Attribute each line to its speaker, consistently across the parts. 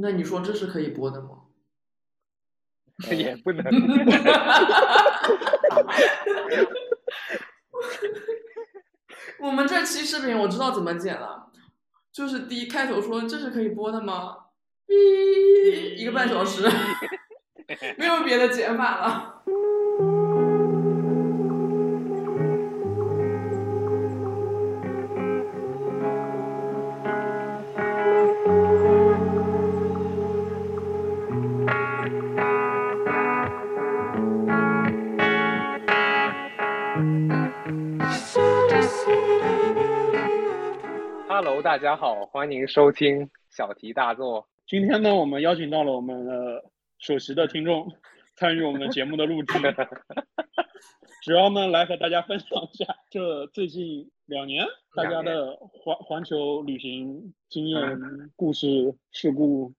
Speaker 1: 那你说这是可以播的吗？
Speaker 2: 也不能。
Speaker 1: 我们这期视频我知道怎么剪了，就是第一开头说这是可以播的吗？哔，一个半小时，没有别的剪法了。
Speaker 2: Hello，大家好，欢迎收听小题大做。
Speaker 3: 今天呢，我们邀请到了我们的首席的听众参与我们的节目的录制，主要呢来和大家分享一下这最近两年大家的环环球旅行经验、故事、事故、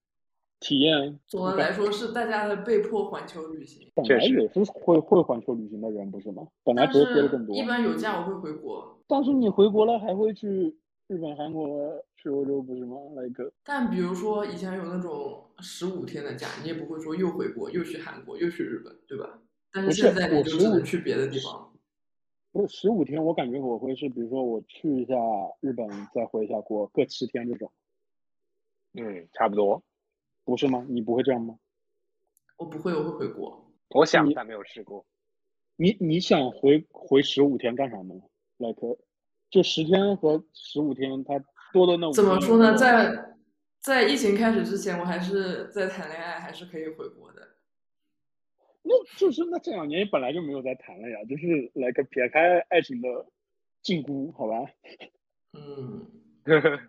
Speaker 3: 体验。
Speaker 1: 总的来说是大家的被迫环球旅行，
Speaker 3: 本来也是会会环球旅行的人，不是吗？本来是飞的更多。
Speaker 1: 一般有假我会回国，
Speaker 3: 但是你回国了还会去日本、韩国、去欧洲，不是吗？来个
Speaker 1: 但比如说以前有那种十五天的假，你也不会说又回国又去韩国又去日本，对吧？但是
Speaker 3: 不是
Speaker 1: 现在你
Speaker 3: 我
Speaker 1: 就只能去别的地方。
Speaker 3: 不是十五天，我感觉我会是，比如说我去一下日本，再回一下国，各七天这种，
Speaker 2: 嗯，差不多。
Speaker 3: 不是吗？你不会这样吗？
Speaker 1: 我不会，我会回国。
Speaker 2: 我想但没有试过。
Speaker 3: 你你想回回十五天干啥呢？like 就十天和十五天，他多的那五
Speaker 1: 怎么说呢？在在疫情开始之前，我还是在谈恋爱，还是可以回国的。
Speaker 3: 那就是那这两年本来就没有在谈了呀，就是 like 撇开爱情的禁锢，好吧？
Speaker 1: 嗯，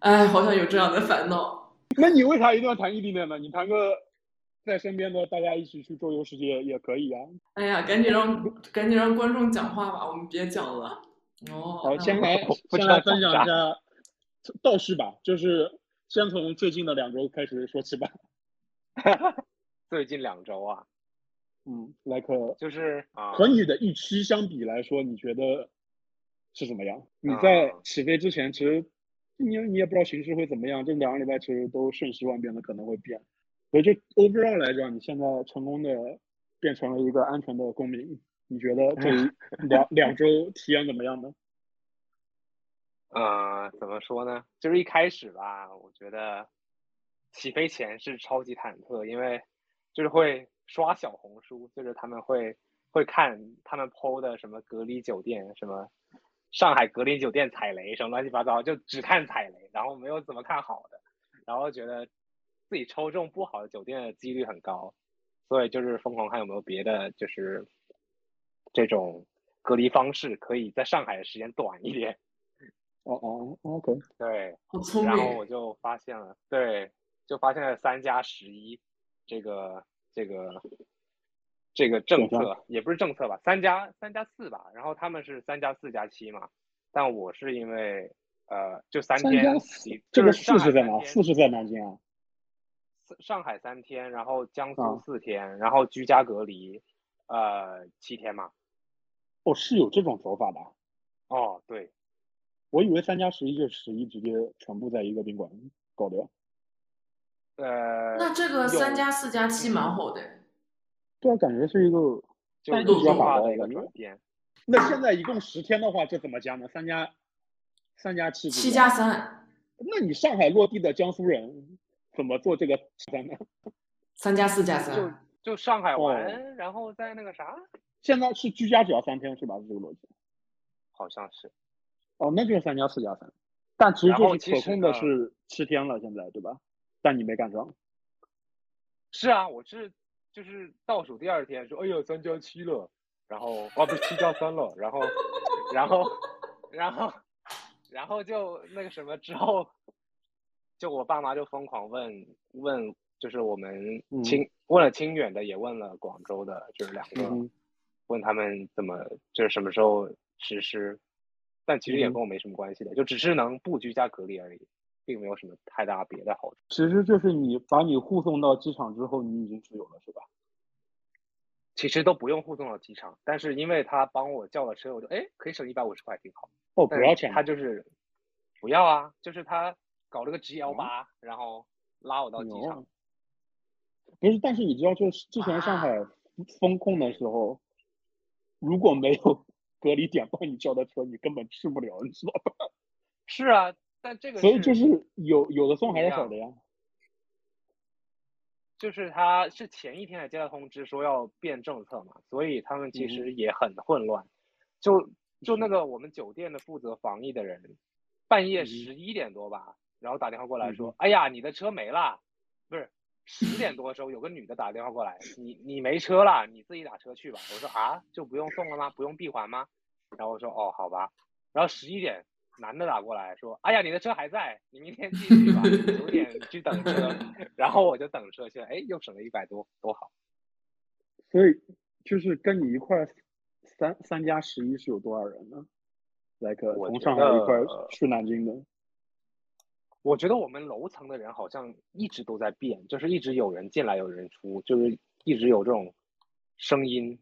Speaker 1: 哎，好像有这样的烦恼。
Speaker 3: 那你为啥一定要谈异地恋呢？你谈个在身边的，大家一起去周游世界也可以啊。
Speaker 1: 哎呀，赶紧让赶紧让观众讲话吧，我们别讲了。哦，
Speaker 3: 好，先来先来分享一下倒叙吧，就是先从最近的两周开始说起吧。
Speaker 2: 最近两周啊，
Speaker 3: 嗯，like
Speaker 2: 就是啊，
Speaker 3: 和你的预期相比来说，你觉得是怎么样？你在
Speaker 2: 啊
Speaker 3: 起飞之前，其实你你也不知道形势会怎么样，这两个礼拜其实都瞬息万变的，可能会变。所以就 overall 来讲，你现在成功的变成了一个安全的公民，你觉得这 两两周体验怎么样呢？
Speaker 2: 呃，怎么说呢？就是一开始吧，我觉得起飞前是超级忐忑，因为就是会刷小红书，就是他们会会看他们 PO 的什么隔离酒店，什么上海隔离酒店踩雷，什么乱七八糟，就只看踩雷，然后没有怎么看好的，然后觉得自己抽中不好的酒店的几率很高，所以就是疯狂看有没有别的，就是这种隔离方式可以在上海的时间短一点。
Speaker 3: 哦哦，OK，
Speaker 2: 对，然后。我就发现了，对，就发现了三加十一这个这个这个政策，也不是政策吧，三加三加四吧，然后他们是三加四加七嘛，但我是因为呃就三
Speaker 3: 三
Speaker 2: 天
Speaker 3: 这个
Speaker 2: 就是
Speaker 3: 四是在哪？四是在南京啊？
Speaker 2: 上海三天，然后江苏
Speaker 3: 啊
Speaker 2: 四天，然后居家隔离呃七天嘛，
Speaker 3: 哦，是有这种走法的啊。
Speaker 2: 哦对，
Speaker 3: 我以为三加十一就十一直接全部在一个宾馆搞掉。
Speaker 2: 呃
Speaker 1: 那这个三
Speaker 2: 有
Speaker 1: 加四加七蛮好的。
Speaker 3: 对啊，感觉是一个
Speaker 2: 就
Speaker 3: 但
Speaker 1: 是
Speaker 2: 路线
Speaker 3: 法
Speaker 2: 化的一个转变，
Speaker 3: 那现在一共十天的话，这怎么加呢？三加三加七，
Speaker 1: 七加。三，
Speaker 3: 那你上海落地的江苏人怎么做这个三呢？
Speaker 1: 三加四加
Speaker 2: 就
Speaker 1: 三。
Speaker 2: 就上海
Speaker 3: 哦
Speaker 2: 玩，然后在那个啥，
Speaker 3: 现在是居家只要三天是吧？是这个逻辑。
Speaker 2: 好像是。
Speaker 3: 哦，那就是三加四加三，但其实就是可控的是七天了，现在对吧？但你没赶上。
Speaker 2: 是啊，我是就是倒数第二天说，哎呦三加七了，然后哦不是七加三了，然后然后然后然后就那个什么之后，就我爸妈就疯狂问问，就是我们
Speaker 3: 嗯
Speaker 2: 清、问了清远的，也问了广州的，就是两个，
Speaker 3: 嗯
Speaker 2: 问他们怎么就是什么时候实施，但其实也跟我没什么关系的，就只是能不居家隔离而已，并没有什么太大别的好处。
Speaker 3: 其实就是你把你护送到机场之后，你已经自由了，是吧？
Speaker 2: 其实都不用护送到机场，但是因为他帮我叫了车，我就哎可以省一百五十块，挺好。
Speaker 3: 哦，不要钱。
Speaker 2: 他就是不要啊，就是他搞了个 GL
Speaker 3: 啊
Speaker 2: 八、然后拉我到机场。
Speaker 3: 牛不是，但是你知道，就是之前上海封控的时候，如果没有 隔离点帮你叫的车，你根本去不了，你知道吧？
Speaker 2: 是啊，但这个
Speaker 3: 所以就是有有的送还是好的呀。
Speaker 2: 就是他是前一天才接到通知说要变政策嘛，所以他们其实也很混乱。就就那个我们酒店的负责防疫的人，半夜十一点多吧，然后打电话过来说：“哎呀，你的车没了。”不是十点多的时候，有个女的打电话过来：“你你没车了，你自己打车去吧。”我说：“啊，就不用送了吗？不用闭环吗？”然后我说：“哦，好吧。”然后十一点。男的打过来说：“哎呀，你的车还在，你明天继续吧，九点去等车。”然后我就等车去了，哎，又省了一百多，多好。
Speaker 3: 所以就是跟你一块三三加十一是有多少人呢？like 从上海一块去南京的。
Speaker 2: 我觉得我们楼层的人好像一直都在变，就是一直有人进来，有人出，就是一直有这种声音，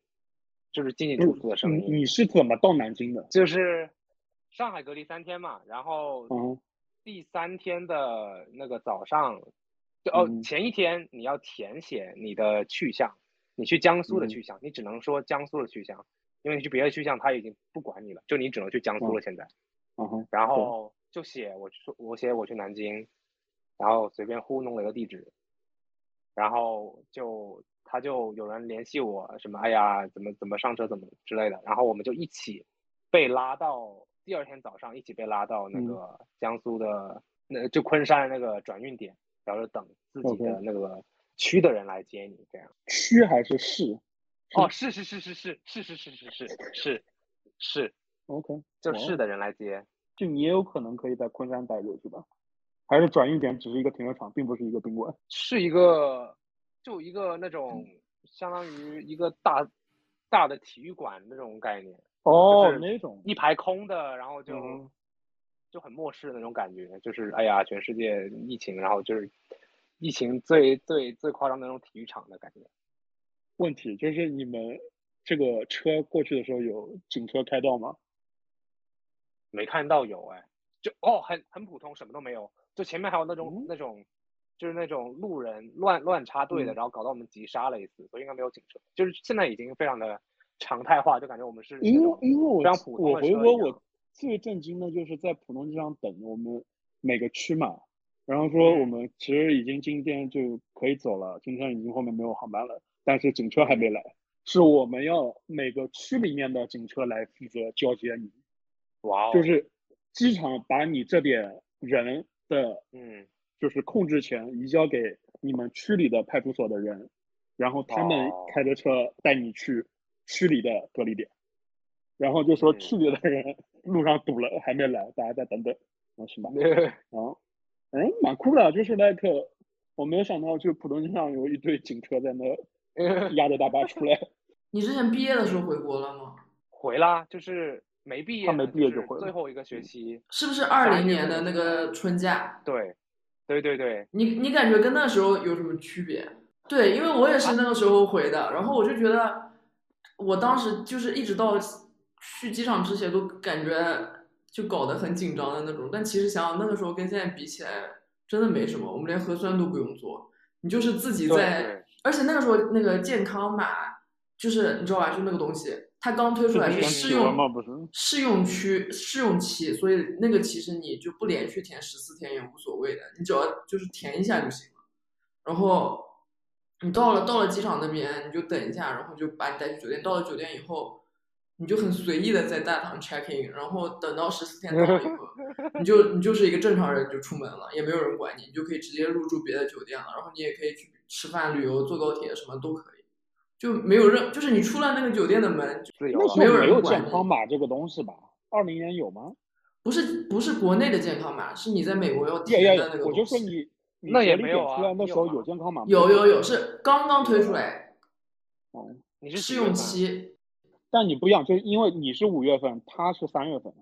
Speaker 2: 就是进进出出的声音。
Speaker 3: 你是怎么到南京的？
Speaker 2: 就是。上海隔离三天嘛，然后第三天的那个早上，就哦前一天你要填写你的去向，你去江苏的去向，你只能说江苏的去向，因为你去别的去向他已经不管你了，就你只能去江苏了现在。然后就写我说我写我去南京，然后随便糊弄了一个地址，然后就他就有人联系我什么哎呀怎么怎么上车怎么之类的，然后我们就一起被拉到。第二天早上一起被拉到那个江苏的那就昆山那个转运点，然后等自己的那个区的人来接你，这样。
Speaker 3: 区还是市？
Speaker 2: 哦，是是是是是是是是是是是。是
Speaker 3: ，OK，
Speaker 2: 就是的人来接，
Speaker 3: 就你也有可能可以在昆山待着是吧？还是转运点只是一个停车场，并不是一个宾馆？
Speaker 2: 是一个就一个那种相当于一个大大的体育馆那种概念。
Speaker 3: 哦，那种
Speaker 2: 一排空的，然后就就很漠视的那种感觉，就是哎呀，全世界疫情，然后就是疫情最最最夸张的那种体育场的感觉。
Speaker 3: 问题就是你们这个车过去的时候有警车开道吗？
Speaker 2: 没看到有哎，就哦，很很普通，什么都没有，就前面还有那种那种就是那种路人乱乱插队的，然后搞到我们急刹了一次，所以应该没有警车，就是现在已经非常的。常态化就感觉我们是
Speaker 3: 因为因为我我回国
Speaker 2: 我。
Speaker 3: 最震惊的就是在浦东机场等我们每个区嘛，然后说我们其实已经今天就可以走了，今天已经后面没有航班了，但是警车还没来，是我们要每个区里面的警车来负责交接你，
Speaker 2: 哇，
Speaker 3: 就是机场把你这点人的
Speaker 2: 嗯，
Speaker 3: 就是控制权移交给你们区里的派出所的人，然后他们开着车带你去。区里的隔离点，然后就说区里的人路上堵了，还没来，大家再等等，那行吧。啊，嗯，蛮酷的，就是那个，我没有想到，就浦东机场有一堆警车在那 压着大巴出来。
Speaker 1: 你之前毕业的时候回国了吗？
Speaker 2: 回啦，就是没毕业，
Speaker 3: 他没毕业就
Speaker 2: 回，最后一个学期。
Speaker 1: 是不是二零年的那个春假？
Speaker 2: 对，对对对。
Speaker 1: 你你感觉跟那时候有什么区别？对，因为我也是那个时候回的，然后我就觉得。我当时就是一直到去机场之前都感觉就搞得很紧张的那种，但其实想想那个时候跟现在比起来，真的没什么。我们连核酸都不用做，你就是自己在，而且那个时候那个健康码就是你知道吧，就那个东西，它刚推出来是试用试用区试用期，所以那个其实你就不连续填十四天也无所谓的，你只要就是填一下就行了，然后。你到了到了机场那边，你就等一下，然后就把你带去酒店。到了酒店以后，你就很随意的在大堂 check in，然后等到十四天到了以后，你就你就是一个正常人就出门了，也没有人管你，你就可以直接入住别的酒店了。然后你也可以去吃饭、旅游、坐高铁，什么都可以，就没有任就是你出了那个酒店的门，
Speaker 3: 那
Speaker 1: 时候没
Speaker 3: 有健康码这个东西吧？二零年有吗？
Speaker 1: 不是不是国内的健康码，是你在美国要填的那个
Speaker 3: 我就说你。
Speaker 2: 那也没有啊，
Speaker 3: 那时候有健康码
Speaker 1: 有有有，是刚刚推出来。
Speaker 3: 哦，
Speaker 2: 你是
Speaker 1: 试用期。
Speaker 3: 但你不一样，就是因为你是五月份，他是三月份。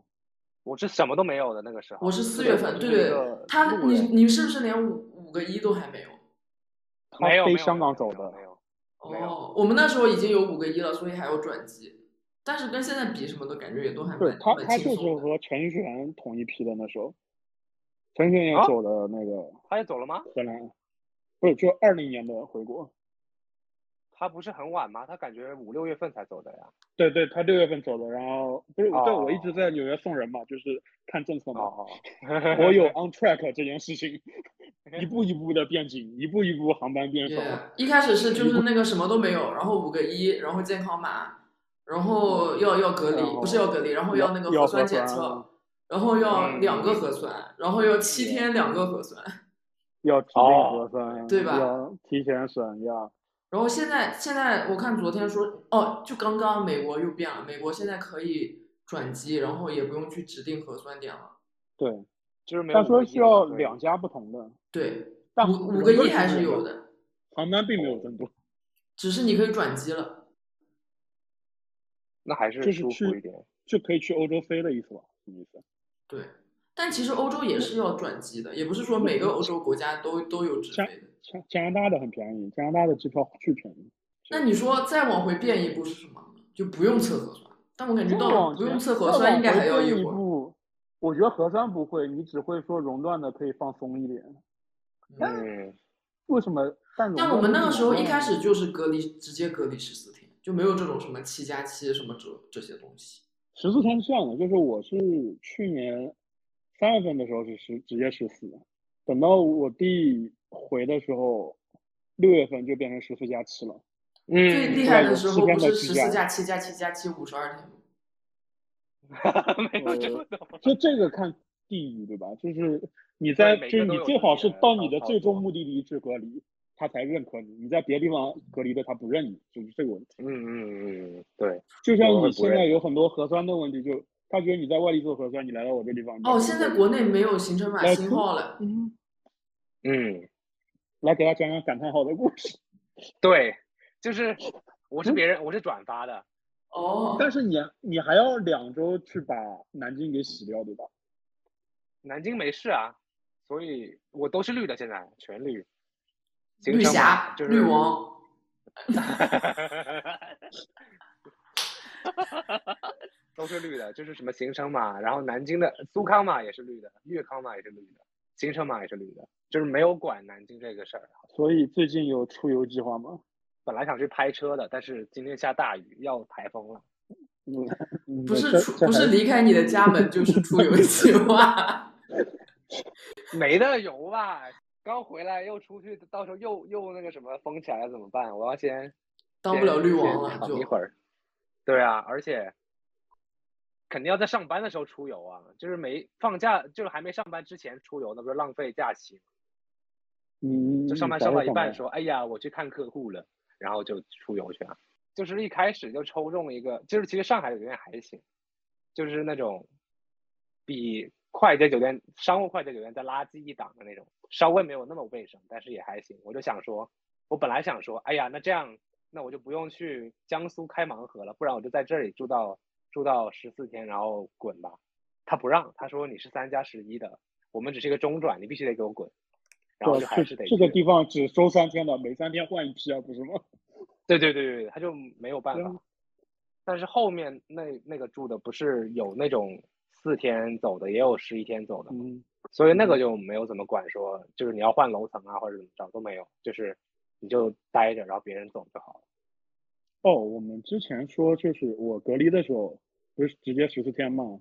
Speaker 2: 我是什么都没有的那个时候。
Speaker 1: 我是四月份，对对。他你你是不是连五五个一都还没有？
Speaker 2: 没有，
Speaker 3: 飞香港走
Speaker 2: 的。没有。
Speaker 1: 哦，我们那时候已经有五个一了，所以还有转机。但是跟现在比，什么的感觉也都还
Speaker 3: 蛮他他就是和陈璇同一批的那时候。陈璇也走了那个，
Speaker 2: 他也走了吗？
Speaker 3: 荷兰不是就二零年的回国。
Speaker 2: 他不是很晚吗？他感觉五六月份才走的呀。
Speaker 3: 对对，他六月份走的，然后不是对我一直
Speaker 2: 哦
Speaker 3: 在纽约送人嘛，就是看政策嘛。
Speaker 2: 哦，
Speaker 3: 我有 on track 这件事情，一步一步的变紧，一步一步航班变少。
Speaker 1: Yeah，一开始是就是那个什么都没有，然后五个一，然后健康码，然后要要隔离不是要隔离，然后要那个核酸检测，然后要
Speaker 2: 嗯
Speaker 1: 两个核酸，然后要七天两个核酸，
Speaker 3: 要指定
Speaker 2: 哦
Speaker 3: 核酸，
Speaker 1: 对吧
Speaker 3: 要提前审呀。
Speaker 1: 然后现在现在我看昨天说，哦，就刚刚美国又变了，美国现在可以转机，然后也不用去指定核酸点了，
Speaker 3: 对，
Speaker 2: 就是没有
Speaker 3: 他说需要两家不同的，
Speaker 1: 对，
Speaker 3: 但
Speaker 1: 五五个
Speaker 3: 人
Speaker 1: 一还是
Speaker 3: 是
Speaker 1: 有的，
Speaker 3: 航班并没有增多。
Speaker 1: 只是你可以转机了。
Speaker 2: 那还是
Speaker 3: 就是去
Speaker 2: 舒服一点。
Speaker 3: 就可以去欧洲飞的意思吧？什么意思？
Speaker 1: 对，但其实欧洲也是要转机的，也不是说每个欧洲国家都都有直飞的。
Speaker 3: 加加拿大的很便宜，加拿大的机票巨便宜。
Speaker 1: 那你说再往回变一步是什么？就不用测核酸，但我感觉到不用测核酸应该还要一会儿。
Speaker 3: 我觉得核酸不会，你只会说熔断的可以放松一点。
Speaker 2: 嗯，
Speaker 3: 为什么？但
Speaker 1: 但我们那个时候一开
Speaker 3: 始
Speaker 1: 始就是隔离，直接隔离十四天，就没有这种什么七加七什么这这些东西。
Speaker 3: 十四天是这样的，就是我是去年三月份的时候是十直接十四，等到我弟回的时候，六月份就变成十四加七了。
Speaker 2: 嗯，
Speaker 1: 最厉害的时候不是十四加七加七加七五十二天吗？
Speaker 2: 没有这么多。
Speaker 3: 就这个看地域对吧？就是你在就是你最好是到你的最终目的地去隔离，他才认可你。你在别地方隔离的，他不认你，就是这个问题。
Speaker 2: 嗯嗯嗯，对，
Speaker 3: 就像你现在有很多核酸的问题，就他觉得你在外地做核酸，你来到我这地方，
Speaker 1: 哦，现在国内没有行程码
Speaker 3: 来出
Speaker 1: 星号了。
Speaker 3: 嗯，
Speaker 2: 嗯，
Speaker 3: 来给他讲讲感叹号的故事。
Speaker 2: 对，就是我是别人，我是转发的。
Speaker 1: 哦，
Speaker 3: 但是你你还要两周去把南京给洗掉，对吧？
Speaker 2: 南京没事啊，所以我都是绿的，现在全绿。行
Speaker 1: 绿
Speaker 2: 程码
Speaker 1: 侠、
Speaker 2: 就是
Speaker 1: 绿王，
Speaker 2: 都是绿的，就是什么行程码，然后南京的苏康码也是绿的，粤康码也是绿的，行程码也是绿的，就是没有管南京这个事儿。
Speaker 3: 所以最近有出游计划吗？
Speaker 2: 本来想去拍车的，但是今天下大雨，要台风了。
Speaker 3: 嗯，嗯
Speaker 1: 不是出不是离开你的家门 就是出游计划。
Speaker 2: 没得游吧？刚回来又出去，到时候又又那个什么封起来了怎么办？我要先
Speaker 1: 当不了绿王了就
Speaker 2: 一会儿。对啊，而且肯定要在上班的时候出游啊，就是没放假，就是还没上班之前出游，那不是浪费假期？
Speaker 3: 嗯，
Speaker 2: 就上班上到一半说，哎呀，我去看客户了，然后就出游去了。就是一开始就抽中一个，就是其实上海的酒店还行，就是那种比快捷酒店、商务快捷酒店再垃圾一档的那种，稍微没有那么卫生，但是也还行。我就想说，我本来想说，哎呀，那这样，那我就不用去江苏开盲盒了，不然我就在这里住到住到十四天，然后滚吧。他不让，他说你是三加十一的，我们只是一个中转，你必须得给我滚。然后
Speaker 3: 对
Speaker 2: 就还是得
Speaker 3: 这这个地方只收三天的，每三天换一批啊，不是吗？
Speaker 2: 对对对对，他就没有办法。但是后面那那个住的不是有那种四天走的，也有十一天走的，
Speaker 3: 嗯，
Speaker 2: 所以那个就没有怎么管说，就是你要换楼层啊或者怎么着都没有，就是你就待着，然后别人走就好了。
Speaker 3: 哦，我们之前说就是我隔离的时候，不是直接十四天嘛，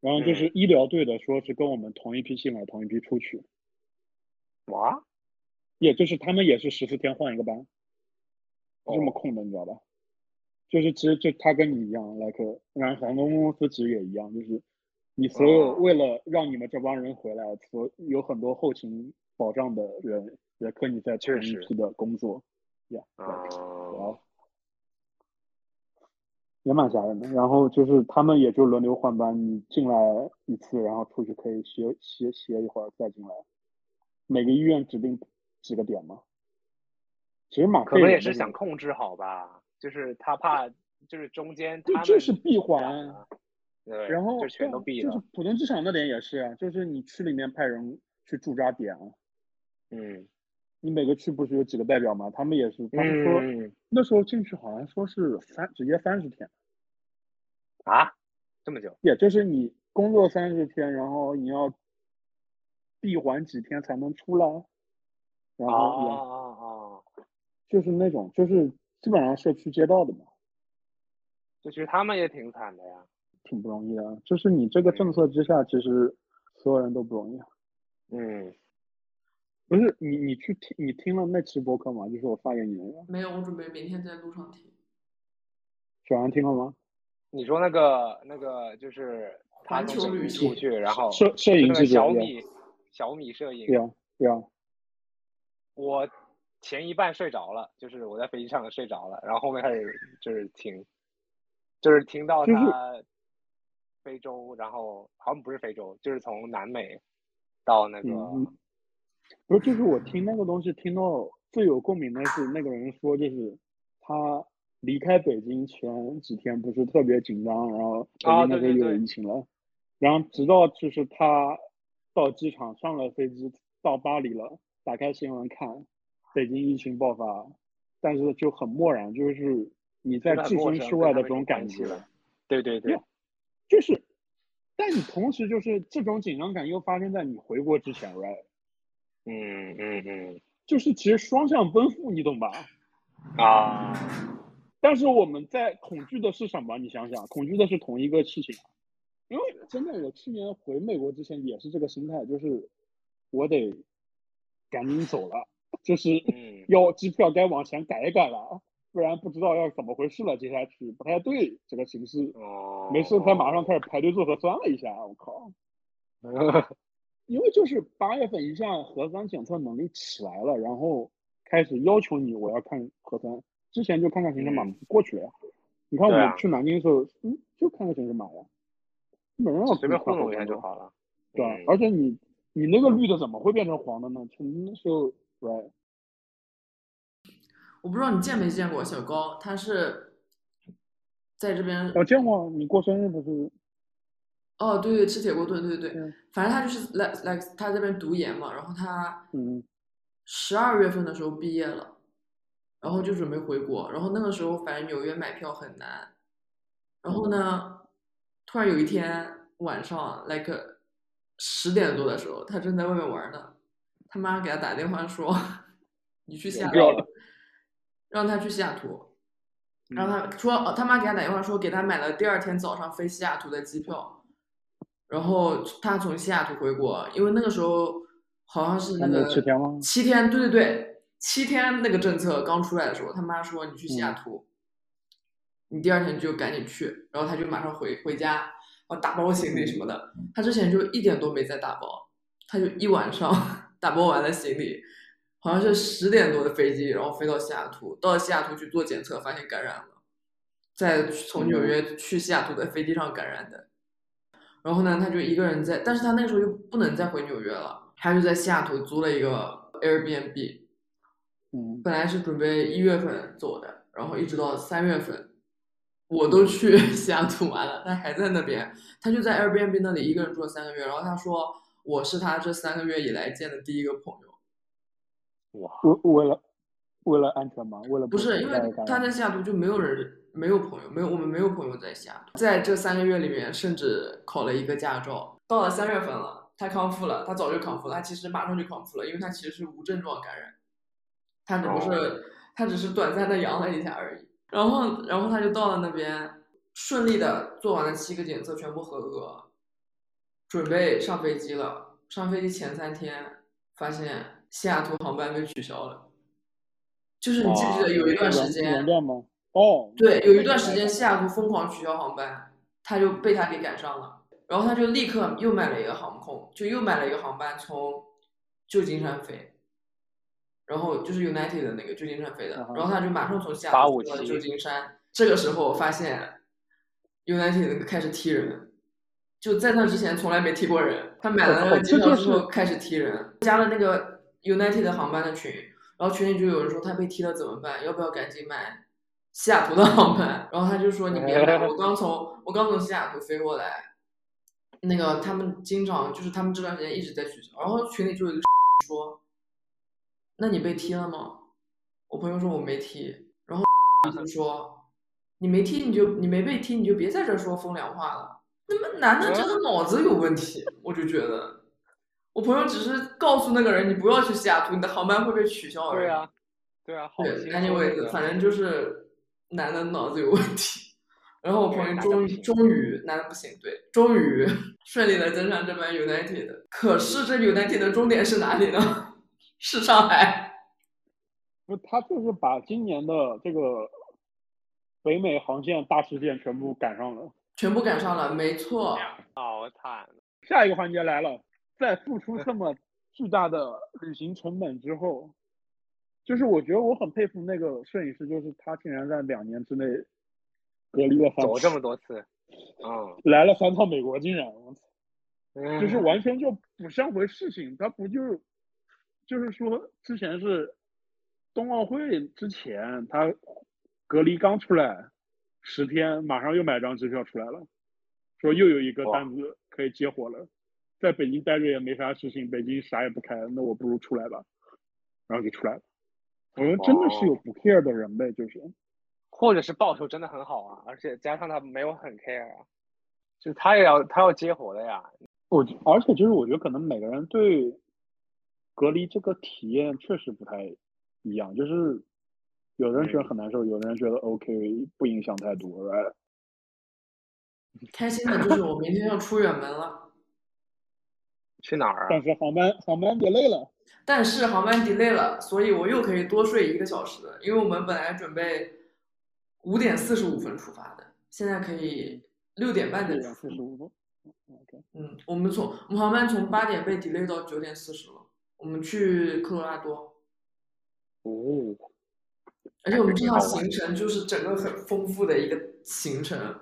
Speaker 3: 然后就是
Speaker 2: 嗯
Speaker 3: 医疗队的说是跟我们同一批进来，同一批出去，
Speaker 2: 哇，
Speaker 3: 也就是他们也是十四天换一个班，是这么
Speaker 2: 哦
Speaker 3: 空的，你知道吧？就是其实就他跟你一样，like，然后航空公司其实也一样，就是你所有
Speaker 2: 哦
Speaker 3: 为了让你们这帮人回来，所有很多后勤保障的人也跟你在
Speaker 2: 确实
Speaker 3: 同一批的工作，呀、后也蛮吓人的。然后就是他们也就轮流换班，你进来一次，然后出去可以歇歇歇一会儿再进来。每个医院指定几个点吗，其实马
Speaker 2: 可能也是想控制好吧，就是他怕就是中间
Speaker 3: 对
Speaker 2: 他们
Speaker 3: 就是闭环，
Speaker 2: 对，
Speaker 3: 然后
Speaker 2: 就全都
Speaker 3: 对就是
Speaker 2: 闭了，
Speaker 3: 浦东机场那点也是啊，就是你区里面派人去驻扎点啊，
Speaker 2: 嗯。
Speaker 3: 你每个区不是有几个代表吗？他们也是，他们说、
Speaker 2: 嗯。
Speaker 3: 那时候进去好像说是三直接三十天。
Speaker 2: 啊，这么久，
Speaker 3: 也就是你工作三十天，然后你要闭环几天才能出来，然
Speaker 2: 哦
Speaker 3: 后也
Speaker 2: 哦哦，
Speaker 3: 就是那种就是基本上社区街道的嘛，
Speaker 2: 就其实他们也挺惨的呀。
Speaker 3: 挺不容易的。就是你这个政策之下，其实所有人都不容易啊。
Speaker 2: 嗯，
Speaker 3: 不是你你去听你听了那期播客吗？就是我发给你那个，
Speaker 1: 没有，我准备明天在路上听。
Speaker 3: 小杨听了吗？
Speaker 2: 你说那个那个就是他
Speaker 1: 环球旅行
Speaker 2: 出去，然后
Speaker 3: 摄摄影
Speaker 2: 小米小米摄影。
Speaker 3: 有有，
Speaker 2: 我前一半睡着了，就是我在飞机上睡着了，然后后面开始就是听，就是听到他非洲，然后好像不是非洲，就是从南美到那个，
Speaker 3: 不是，就是我听那个东西听到最有共鸣的是那个人说，就是他离开北京前几天不是特别紧张，然后北
Speaker 2: 啊
Speaker 3: 京那时候有
Speaker 2: 对对对。
Speaker 3: 疫情了，然后直到就是他到机场上了飞机到巴黎了，打开新闻看北京疫情爆发，但是就很漠然，就是你在置身事外的这种感觉。
Speaker 2: 对对对，
Speaker 3: 就是，但你同时就是这种紧张感又发生在你回国之前，right？
Speaker 2: 嗯嗯嗯
Speaker 3: 就是其实双向奔赴，你懂吧？
Speaker 2: 啊，
Speaker 3: 但是我们在恐惧的是什么？你想想，恐惧的是同一个事情啊。因为真的，我去年回美国之前也是这个心态，就是我得赶紧走了，就是
Speaker 2: 嗯
Speaker 3: 要机票该往前改一改了，不然不知道要怎么回事了。接下去不太对，这个形势。
Speaker 2: 哦，
Speaker 3: 没事，他马上开始排队做核酸了一下，我靠！因为就是八月份一下核酸检测能力起来了，然后开始要求你我要看核酸，之前就看看行程码
Speaker 2: 嗯
Speaker 3: 过去了呀。你看我去南京的时候，嗯，就看个行程码呀，没人要
Speaker 2: 随便糊
Speaker 3: 看
Speaker 2: 弄一下就好了。
Speaker 3: 对而且你你那个绿的怎么会变成黄的呢？就那时候，right，
Speaker 1: 我不知道你见没见过小高，他是在这边
Speaker 3: 我见过你过生日不是？
Speaker 1: 哦，对对，吃铁锅炖，对对对
Speaker 3: 嗯，
Speaker 1: 反正他就是来来他这边读研嘛，然后他
Speaker 3: 嗯
Speaker 1: 十二月份的时候毕业了，然后就准备回国，然后那个时候反正纽约买票很难，然后呢，突然有一天晚上，like 十点多的时候，他正在外面玩呢，他妈给他打电话说，你去西雅图让他去西雅图，然
Speaker 3: 后
Speaker 1: 他说哦他妈给他打电话说给他买了第二天早上飞西雅图的机票，然后他从西雅图回国，因为那个时候好像是那个
Speaker 3: 七天
Speaker 1: 对对对，七天那个政策刚出来的时候，他妈说你去西雅
Speaker 3: 嗯
Speaker 1: 图，你第二天就赶紧去，然后他就马上回回家，然后打包行李什么的。他之前就一点都没在打包，他就一晚上 打包完了行李，好像是十点多的飞机，然后飞到西雅图，到了西雅图去做检测，发现感染了，再从纽约去西雅图的飞机上感染的。然后呢，他就一个人在，但是他那个时候又不能再回纽约了，他就在西雅图租了一个 Airbnb，
Speaker 3: 嗯
Speaker 1: 本来是准备一月份走的，然后一直到三月份，我都去 西雅图玩了，他还在那边，他就在 Airbnb 那里一个人住了三个月，然后他说我是他这三个月以来见的第一个朋友，
Speaker 2: 哇，
Speaker 3: 为为了为了安全吗？为了
Speaker 1: 不是因为他在西雅图就没有人没有朋友，没有我们没有朋友在西雅图，在这三个月里面甚至考了一个驾照，到了三月份了，他康复了，他早就康复了，他其实马上就康复了，因为他其实是无症状感染。他只不是、
Speaker 2: 哦
Speaker 1: 他只是短暂的阳了一下而已。然后然后他就到了那边，顺利的做完了七个检测，全部合格，准备上飞机了。上飞机前三天，发现西雅图航班被取消了。就是你记不记得有一段时间，
Speaker 3: 哦，
Speaker 1: 对，有一段时间西雅图疯狂取消航班，他就被他给赶上了，然后他就立刻又买了一个航空，就又买了一个航班从旧金山飞，然后就是 United 的那个旧金山飞的，然后他就马上从西雅图飞到了旧金山。这个时候发现 United 那个开始踢人，就在那之前从来没踢过人，他买了那个机票之后开始踢人，加了那个 United 的航班的群，然后群里就有人说他被踢了怎么办？要不要赶紧买西雅图的航班？然后他就说你别买，我刚从我刚从西雅图飞过来，那个他们经常就是他们这段时间一直在取消，然后群里就有一个 说，那你被踢了吗？我朋友说我没踢，然后就说你没踢你就你没被踢你就别在这说风凉话了，那么男的真的脑子有问题，我就觉得。我朋友只是告诉那个人，你不要去西雅图，你的航班会被取消而已。
Speaker 2: 对啊，对啊，好
Speaker 1: 对，anyway，反正就是男的脑子有问题。然后我朋友终于终于男的不行，对，终于 顺利的登上这班 United。可是这 United 的终点是哪里呢？是上海。
Speaker 3: 不，他就是把今年的这个北美航线大事件全部赶上了。
Speaker 1: 全部赶上了，没错。
Speaker 2: 好惨，
Speaker 3: 下一个环节来了，在付出这么巨大的旅行成本之后，就是我觉得我很佩服那个摄影师，就是他竟然在两年之内隔离了三次，
Speaker 2: 走这么多次，嗯，
Speaker 3: 来了三趟美国，竟然，
Speaker 2: 嗯
Speaker 3: 就是完全就不像回事情。他不就就是说之前是冬奥会之前，他隔离刚出来十天，马上又买张机票出来了，说又有一个单子可以接活了。在北京待着也没啥事情，北京啥也不开，那我不如出来吧，然后就出来了。我觉得真的是有不 care 的人呗，就是。
Speaker 2: 或者是报酬真的很好啊，而且加上他没有很 care 啊，就是他也要他要接活的呀，
Speaker 3: 我而且就是我觉得可能每个人对隔离这个体验确实不太一样，就是有的人觉得很难受，有的人觉得 OK，不影响太多，right？
Speaker 1: 开心的就是我明天要出远门了，
Speaker 2: 去哪儿啊？
Speaker 3: 但是航班航班 delay 了，
Speaker 1: 但是航班 delay 了，所以我又可以多睡一个小时，因为我们本来准备五点四十五分出发的，现在可以六点半再
Speaker 3: 六点
Speaker 1: 出
Speaker 3: 四十五分。OK，
Speaker 1: 嗯，我们从我们航班从八点被 delay 到九点四十了，我们去科罗拉多，
Speaker 2: 哦，
Speaker 1: 而且我们这趟行程就是整个很丰富的一个行程，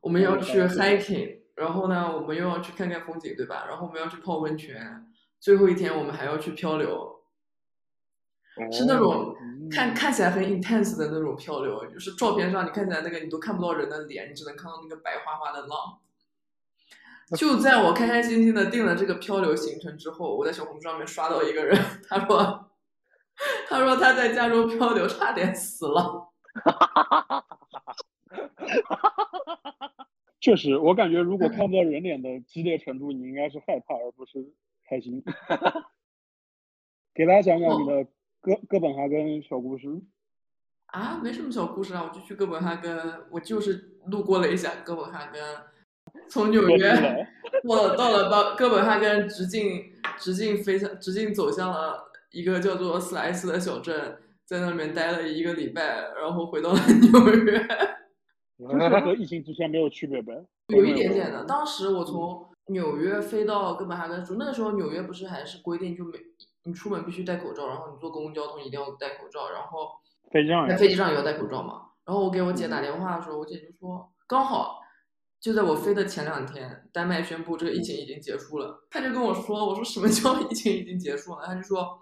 Speaker 1: 我们要去 hiking，然后呢，我们又要去看看风景，对吧？然后我们要去泡温泉，最后一天我们还要去漂流，是那种
Speaker 3: 嗯
Speaker 1: 看看起来很 intense 的那种漂流，就是照片上你看起来那个你都看不到人的脸，你只能看到那个白花花的浪。就在我开开心心的定了这个漂流行程之后，我在小红书上面刷到一个人，他说，他说他在加州漂流差点死了。
Speaker 3: 确实，我感觉如果看不到 人脸的激烈程度，你应该是害怕而不是开心。给大家讲讲你的哥哥本哈根小故事。
Speaker 1: 啊，没什么小故事啊，我就去哥本哈根，我就是路过了一下哥本哈根，从纽约
Speaker 3: 我
Speaker 1: 到了到了到哥本哈根，直径直径飞向直径走向了一个叫做斯莱斯的小镇，在那边待了一个礼拜，然后回到了 纽约，
Speaker 3: 就是和疫情之前没有区别呗。
Speaker 1: 有一点点的。当时我从纽约飞到哥本哈根住，那个时候纽约不是还是规定就每你出门必须戴口罩，然后你坐公共交通一定要戴口罩，然后
Speaker 3: 飞机上
Speaker 1: 在飞机上也要戴口罩嘛。然后我给我姐打电话的时候，我姐就说刚好就在我飞的前两天，丹麦宣布这个疫情已经结束了。他就跟我说，我说什么叫疫情已经结束了？他就说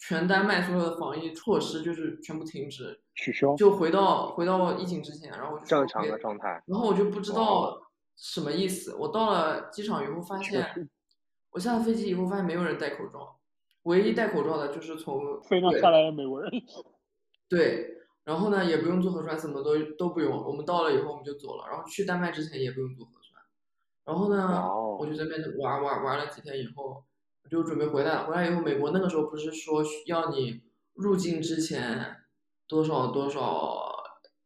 Speaker 1: 全丹麦所有的防疫措施就是全部停止，
Speaker 3: 取消。
Speaker 1: 就回到回到疫情之前。然后我就说
Speaker 2: 正常的状态，
Speaker 1: 然后我就不知道什么意思。我到了机场以后发现，我下了飞机以后发现没有人戴口罩，唯一戴口罩的就是从对
Speaker 3: 飞上下来的美国人，
Speaker 1: 对，然后呢也不用做核酸，什么都都不用。我们到了以后我们就走了，然后去丹麦之前也不用做核酸。然后呢，我就在那边玩玩玩了几天以后，我就准备回来了。回来以后，美国那个时候不是说需要你入境之前多少多少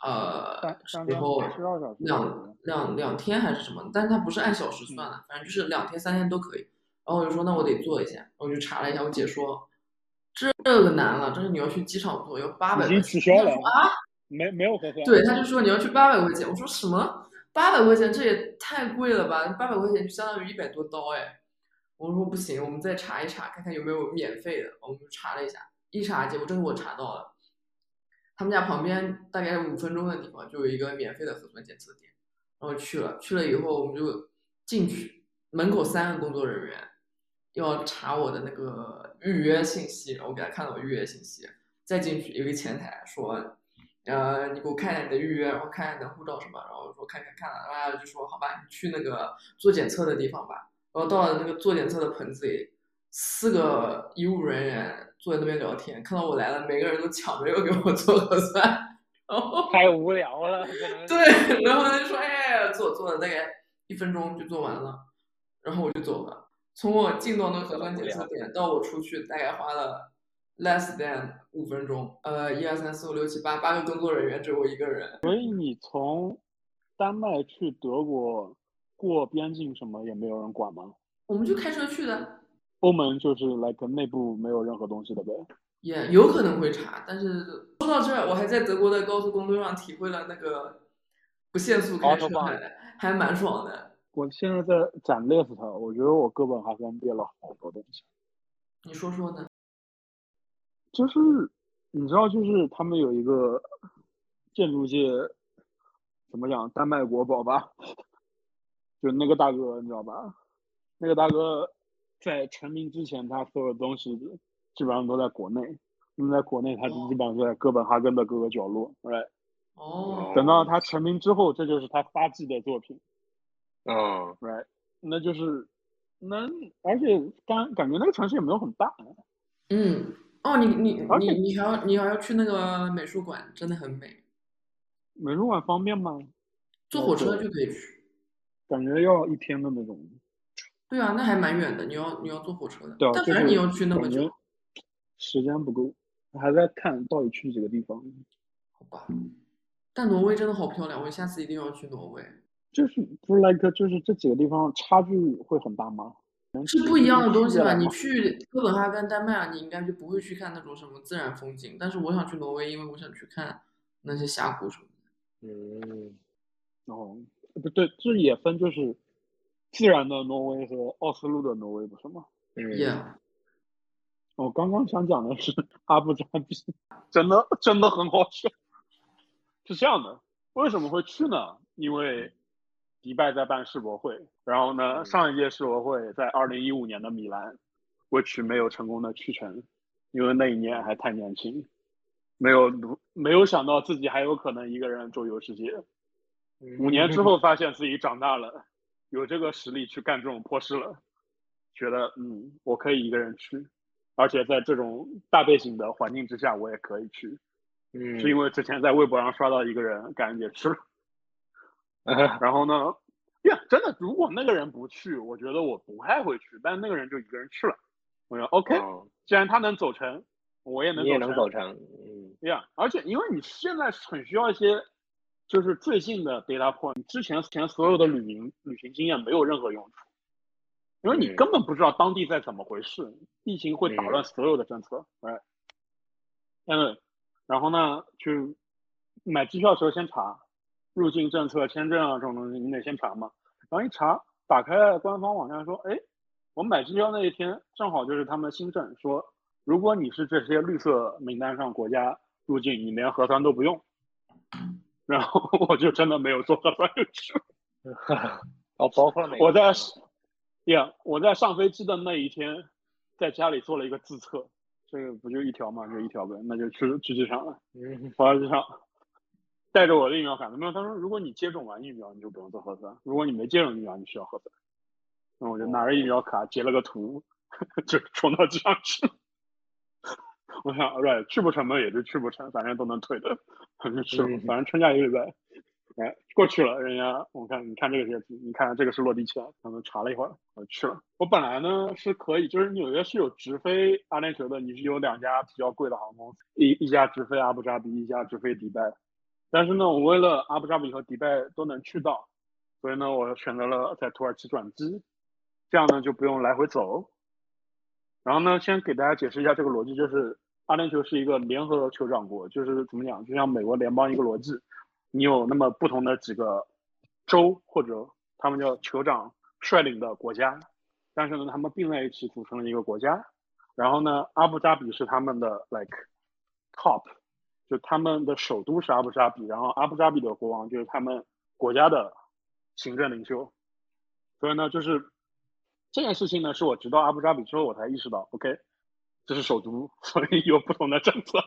Speaker 1: 呃
Speaker 3: 三三
Speaker 1: 时候
Speaker 3: 十二小时
Speaker 1: 两两两天还是什么，但是它不是按小时算的，反正就是两天三天都可以。然后我就说那我得做一下，然后我就查了一下，我姐说这个难了，这是你要去机场做，要八百
Speaker 3: 已经
Speaker 1: 块钱。
Speaker 3: 取消了
Speaker 1: 啊，
Speaker 3: 没没有核酸。
Speaker 1: 对，他就说你要去八百块钱，我说什么八百块钱，这也太贵了吧？八百块钱就相当于一百多刀哎。我说不行，我们再查一查，看看有没有免费的。我们就查了一下，一查结果真给我查到了，他们家旁边大概五分钟的地方就有一个免费的核酸检测点，然后去了，去了以后我们就进去，门口三个工作人员要查我的那个预约信息，然后我给他看了我预约信息，再进去有一个前台说。呃，你给我看一下你的预约，然后看一下你的护照什么，然后我说看看看了，然后就说好吧，你去那个做检测的地方吧。然后到了那个做检测的棚子里，四个医务人员坐在那边聊天，看到我来了，每个人都抢着要给我做核酸，然后
Speaker 2: 太无聊了，
Speaker 1: 对，然后他就说哎，做做了大概一分钟就做完了，然后我就走了。从我进到那个核酸检测点到我出去，大概花了 less than 五分钟。呃，一二三四五六七八，八个工作人员只有我一个人。
Speaker 3: 所以你从丹麦去德国过边境什么也没有人管吗？
Speaker 1: 我们就开车去的。
Speaker 3: 欧盟就是 like 内部没有任何东西的呗。
Speaker 1: 也有可能会查，但是说到这儿，我还在德国的高速公路上体会了那个不限速开车，还还蛮爽的。
Speaker 3: 我现在在展 list，我觉得我哥本哈根变了好多东西。
Speaker 1: 你说说呢？
Speaker 3: 就是你知道，就是他们有一个建筑界怎么讲，丹麦国宝吧？就那个大哥，你知道吧？那个大哥在成名之前，他所有东西。基本上都在国内，那么在国内他基本上就在哥本哈根的各个角落，right？
Speaker 1: 哦。
Speaker 3: 等到他成名之后，这就是他发迹的作品。
Speaker 2: 嗯
Speaker 3: ，right？那就是，那而且感感觉那个城市也没有很大。
Speaker 1: 嗯，哦，你你你你还要你还要去那个美术馆，真的很美。
Speaker 3: 美术馆方便吗？
Speaker 1: 坐火车就可以去。
Speaker 3: 感觉要一天的那种。
Speaker 1: 对啊，那还蛮远的，你要你要坐火车的。
Speaker 3: 对啊。
Speaker 1: 但反正你要去那么久。
Speaker 3: 时间不够，还在看到底去几个地方。
Speaker 1: 好吧，但挪威真的好漂亮，我下次一定要去挪威。
Speaker 3: 就是不是 like 就是这几个地方差距会很大吗？
Speaker 1: 是不一样的东西吧？你去哥本哈根、丹麦啊，你应该就不会去看那种什么自然风景。但是我想去挪威，因为我想去看那些峡谷什么
Speaker 3: 的。嗯，哦，不对，这也分就是自然的挪威和奥斯陆的挪威，不是吗？
Speaker 2: 嗯。
Speaker 1: Yeah。
Speaker 3: 我刚刚想讲的是 阿布扎比，真的真的很好笑。是这样的，为什么会去呢？因为迪拜在办世博会，然后呢，上一届世博会在二零一五年的米兰，which 没有成功的去成，因为那一年还太年轻，没有没有想到自己还有可能一个人周游世界。五年之后发现自己长大了，有这个实力去干这种破事了，觉得嗯，我可以一个人去。而且在这种大背景的环境之下，我也可以去，
Speaker 2: 嗯，
Speaker 3: 是因为之前在微博上刷到一个人感恩节去了，然后呢，呀，真的，如果那个人不去，我觉得我不太会去，但那个人就一个人去了，我说 OK，既然他能走成，我也能，
Speaker 2: 你也能走成，嗯，对
Speaker 3: 呀，而且因为你现在很需要一些，就是最近的 data point，之前前所有的旅行旅行经验没有任何用处。因为你根本不知道当地在怎么回事，疫情会打乱所有的政策，哎，嗯，然后呢，去买机票的时候先查入境政策、签证啊这种东西，你得先查嘛。然后一查，打开官方网站说，哎，我买机票那一天正好就是他们新政，说如果你是这些绿色名单上国家入境，你连核酸都不用。然后我就真的没有做核酸就去了。
Speaker 2: 哦，包括
Speaker 3: 我在。呀，我在上飞机的那一天，在家里做了一个自测，这个不就一条嘛，就一条呗，那就去去机场了。嗯，跑到机场，带着我的疫苗卡，没有？他说，如果你接种完疫苗，你就不用做核酸；如果你没接种疫苗，你需要核酸。那我就拿着疫苗卡截了个图，就冲到机场去了。我想，right，去不成嘛，也就去不成，反正都能退的，反正去了，反正春假一个礼拜。哎，过去了，人家我看，你看这个日子，你看这个是落地签，他们查了一会儿，我去了。我本来呢是可以，就是纽约是有直飞阿联酋的，你是有两家比较贵的航空公司，一一家直飞阿布扎比，一家直飞迪拜。但是呢，我为了阿布扎比和迪拜都能去到，所以呢，我选择了在土耳其转机，这样呢就不用来回走。然后呢，先给大家解释一下这个逻辑，就是阿联酋是一个联合酋长国，就是怎么讲，就像美国联邦一个逻辑。你有那么不同的几个州或者他们叫酋长率领的国家，但是呢，他们并在一起组成了一个国家。然后呢，阿布扎比是他们的 like top，就他们的首都是阿布扎比，然后阿布扎比的国王就是他们国家的行政领袖。所以呢，就是这件事情呢，是我直到阿布扎比之后我才意识到，OK，这是首都，所以有不同的政策。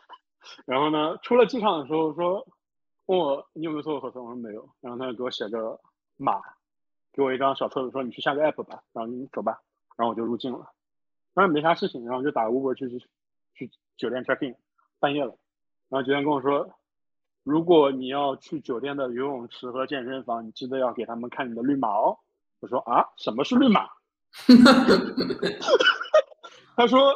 Speaker 3: 然后呢，出了机场的时候说。问我你有没有做过核酸？我说没有。然后他就给我写个码，给我一张小册子，说你去下个 app 吧。然后你走吧。然后我就入境了。当然没啥事情，然后就打 Uber 去去去酒店 check in，半夜了。然后酒店跟我说，如果你要去酒店的游泳池和健身房，你记得要给他们看你的绿码哦。我说啊，什么是绿码？他说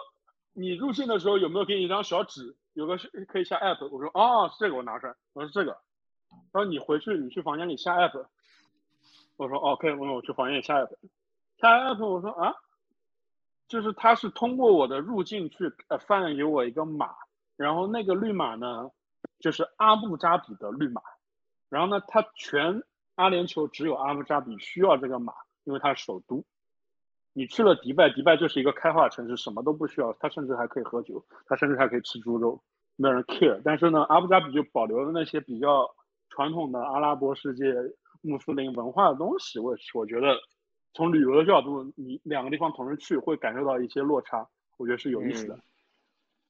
Speaker 3: 你入境的时候有没有给你一张小纸，有个是可以下 app？我说哦，是这个，我拿出来。我说这个。他说你回去，你去房间里下 app。我说 OK，我说我去房间里下 app。下 app，我说啊，就是他是通过我的入境去呃放给我一个码，然后那个绿码呢，就是阿布扎比的绿码。然后呢，他全阿联酋只有阿布扎比需要这个码，因为它是首都。你去了迪拜，迪拜就是一个开化城市，什么都不需要，它甚至还可以喝酒，它甚至还可以吃猪肉，没有人 care。但是呢，阿布扎比就保留了那些比较传统的阿拉伯世界穆斯林文化的东西。我我觉得从旅游的角度，你两个地方同时去会感受到一些落差，我觉得是有意思的。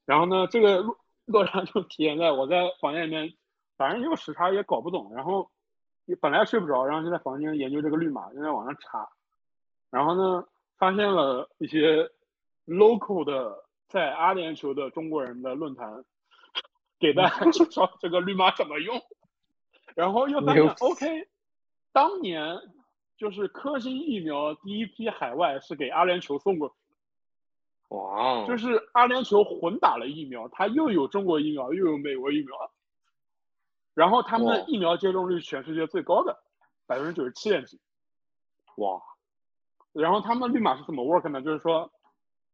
Speaker 3: 然后呢，这个落落差就体现在我在房间里面，反正因为时差也搞不懂，然后也本来睡不着，然后就在房间研究这个绿码，就在网上查，然后呢。发现了一些 local 的在阿联酋的中国人的论坛，给大家介绍这个绿码怎么用，然后又发现 OK，当年就是科兴疫苗第一批海外是给阿联酋送过，
Speaker 2: 哇，
Speaker 3: 就是阿联酋混打了疫苗，它又有中国疫苗又有美国疫苗，然后他们的疫苗接种率全世界最高的，百分之九十七点几，
Speaker 2: 哇。
Speaker 3: 然后他们绿码是怎么 work 呢？就是说，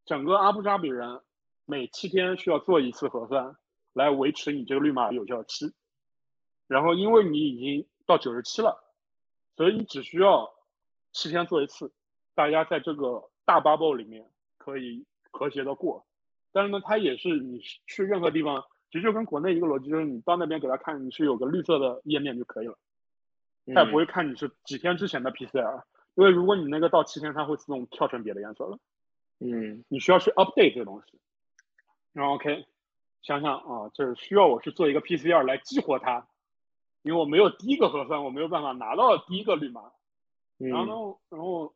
Speaker 3: 整个阿布扎比人每七天需要做一次核酸，来维持你这个绿码有效期。然后因为你已经到九十七了，所以你只需要七天做一次。大家在这个大 bubble 里面可以和谐的过。但是呢，它也是你去任何地方，其实就跟国内一个逻辑，就是你到那边给他看你是有个绿色的页面就可以了，他也不会看你是几天之前的 PCR。因为如果你那个到七天，它会自动跳成别的颜色了。
Speaker 2: 嗯，
Speaker 3: 你需要去 update 这个东西。然后 OK，想想啊，就是需要我去做一个 PCR 来激活它，因为我没有第一个核酸，我没有办法拿到第一个绿码。然后，然后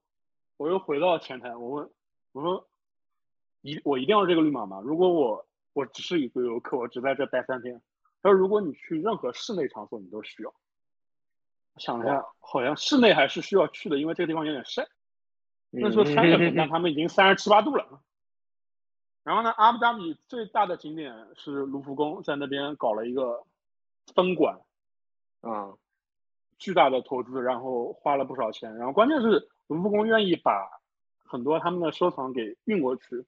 Speaker 3: 我又回到前台，我问我说，一我一定要这个绿码吗？如果我我只是一个游客，我只在这待三天。他说，如果你去任何室内场所，你都需要。想了下，好像室内还是需要去的，因为这个地方有点晒。那时候三月份，但他们已经三十七八度了。然后呢，阿布扎比最大的景点是卢浮宫，在那边搞了一个分馆，
Speaker 2: 啊，
Speaker 3: 巨大的投资，然后花了不少钱。然后关键是卢浮宫愿意把很多他们的收藏给运过去，